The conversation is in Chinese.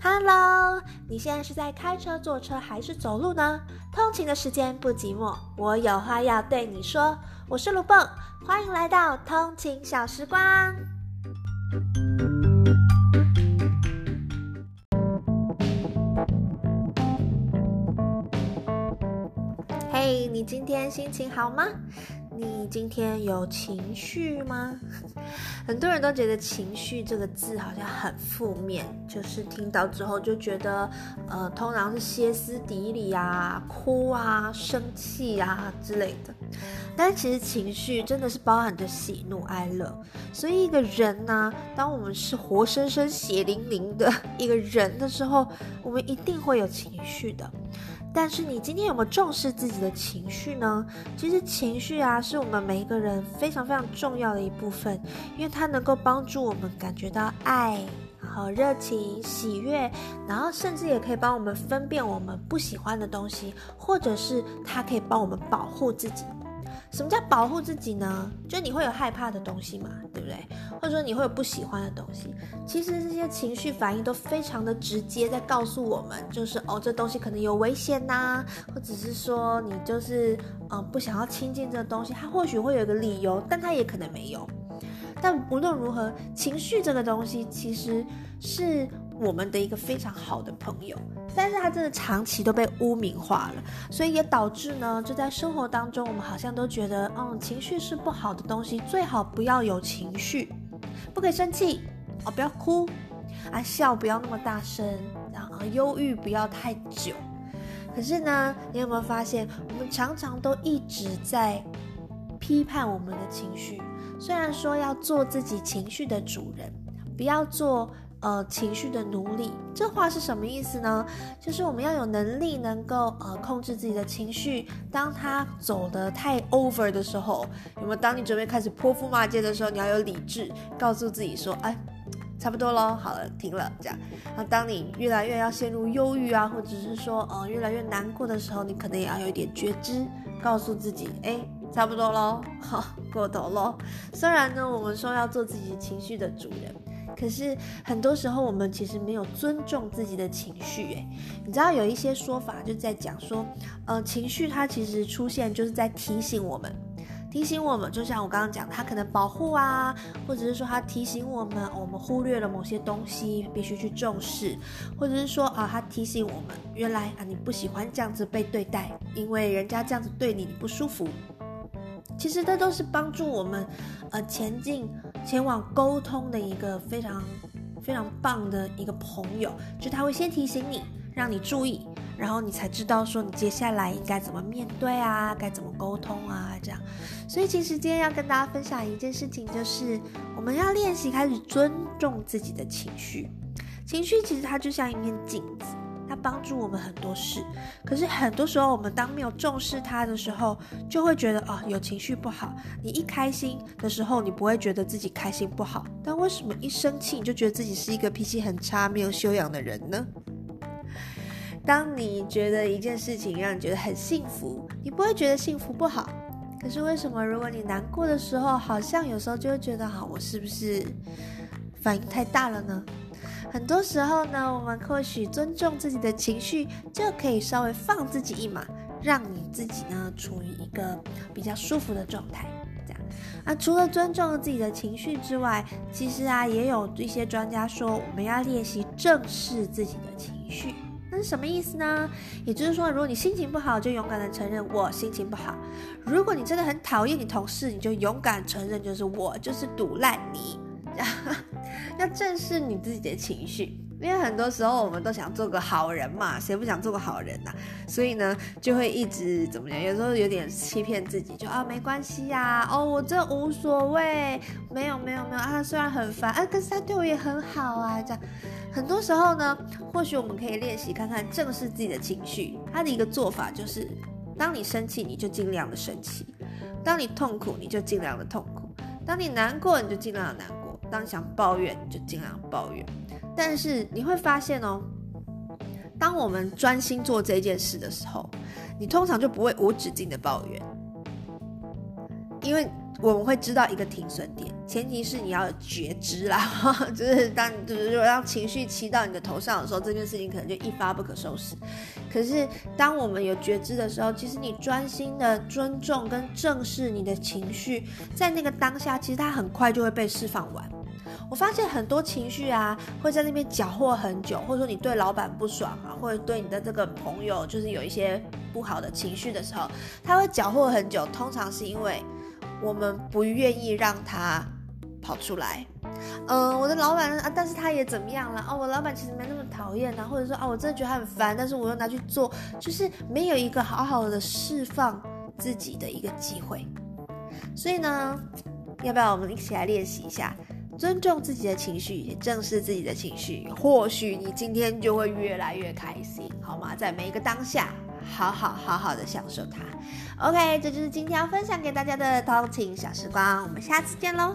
Hello，你现在是在开车、坐车还是走路呢？通勤的时间不寂寞，我有话要对你说。我是卢蹦，欢迎来到通勤小时光。嘿，你今天心情好吗？你今天有情绪吗？很多人都觉得“情绪”这个字好像很负面，就是听到之后就觉得，呃，通常是歇斯底里啊、哭啊、生气啊之类的。但其实情绪真的是包含着喜怒哀乐，所以一个人呢，当我们是活生生血淋淋的 一个人的时候，我们一定会有情绪的。但是你今天有没有重视自己的情绪呢？其实情绪啊，是我们每一个人非常非常重要的一部分，因为它能够帮助我们感觉到爱和热情、喜悦，然后甚至也可以帮我们分辨我们不喜欢的东西，或者是它可以帮我们保护自己。什么叫保护自己呢？就你会有害怕的东西嘛，对不对？或者说你会有不喜欢的东西。其实这些情绪反应都非常的直接，在告诉我们，就是哦，这东西可能有危险呐，或者是说你就是嗯不想要亲近这个东西，它或许会有一个理由，但它也可能没有。但无论如何，情绪这个东西其实是。我们的一个非常好的朋友，但是他真的长期都被污名化了，所以也导致呢，就在生活当中，我们好像都觉得，嗯，情绪是不好的东西，最好不要有情绪，不可以生气哦，不要哭啊，笑不要那么大声，然后忧郁不要太久。可是呢，你有没有发现，我们常常都一直在批判我们的情绪，虽然说要做自己情绪的主人，不要做。呃，情绪的奴隶，这话是什么意思呢？就是我们要有能力，能够呃控制自己的情绪。当他走得太 over 的时候，有没有？当你准备开始泼妇骂街的时候，你要有理智，告诉自己说，哎，差不多咯，好了，停了，这样。那当你越来越要陷入忧郁啊，或者是说呃越来越难过的时候，你可能也要有一点觉知，告诉自己，哎，差不多咯，好，过头咯。虽然呢，我们说要做自己情绪的主人。可是很多时候，我们其实没有尊重自己的情绪。诶，你知道有一些说法就在讲说，呃，情绪它其实出现就是在提醒我们，提醒我们，就像我刚刚讲，它可能保护啊，或者是说它提醒我们，我们忽略了某些东西，必须去重视，或者是说啊，它提醒我们，原来啊你不喜欢这样子被对待，因为人家这样子对你，你不舒服。其实这都是帮助我们，呃，前进、前往沟通的一个非常、非常棒的一个朋友。就他会先提醒你，让你注意，然后你才知道说你接下来应该怎么面对啊，该怎么沟通啊，这样。所以其实今天要跟大家分享一件事情，就是我们要练习开始尊重自己的情绪。情绪其实它就像一面镜子。它帮助我们很多事，可是很多时候我们当没有重视它的时候，就会觉得啊有情绪不好。你一开心的时候，你不会觉得自己开心不好，但为什么一生气你就觉得自己是一个脾气很差、没有修养的人呢？当你觉得一件事情让你觉得很幸福，你不会觉得幸福不好。可是为什么如果你难过的时候，好像有时候就会觉得好，我是不是反应太大了呢？很多时候呢，我们或许尊重自己的情绪，就可以稍微放自己一马，让你自己呢处于一个比较舒服的状态。这样啊，除了尊重自己的情绪之外，其实啊，也有一些专家说，我们要练习正视自己的情绪。那是什么意思呢？也就是说，如果你心情不好，就勇敢的承认我心情不好；如果你真的很讨厌你同事，你就勇敢承认，就是我就是堵烂你。要正视你自己的情绪，因为很多时候我们都想做个好人嘛，谁不想做个好人呐？所以呢，就会一直怎么样？有时候有点欺骗自己，就啊没关系呀，哦我这无所谓，没有没有没有啊，虽然很烦，啊可是他对我也很好啊，这样。很多时候呢，或许我们可以练习看看正视自己的情绪。他的一个做法就是，当你生气，你就尽量的生气；当你痛苦，你就尽量的痛苦；当你难过，你就尽量的难。当想抱怨就尽量抱怨，但是你会发现哦，当我们专心做这件事的时候，你通常就不会无止境的抱怨，因为我们会知道一个停损点，前提是你要有觉知啦，就是当就是如果让情绪骑到你的头上的时候，这件事情可能就一发不可收拾。可是当我们有觉知的时候，其实你专心的尊重跟正视你的情绪，在那个当下，其实它很快就会被释放完。我发现很多情绪啊，会在那边搅和很久，或者说你对老板不爽啊，或者对你的这个朋友就是有一些不好的情绪的时候，他会搅和很久，通常是因为。我们不愿意让他跑出来。嗯，我的老板啊，但是他也怎么样了？哦，我老板其实没那么讨厌呐，或者说啊，我真的觉得他很烦，但是我又拿去做，就是没有一个好好的释放自己的一个机会。所以呢，要不要我们一起来练习一下，尊重自己的情绪，也正视自己的情绪？或许你今天就会越来越开心，好吗？在每一个当下。好好好好的享受它。OK，这就是今天要分享给大家的通勤小时光，我们下次见喽。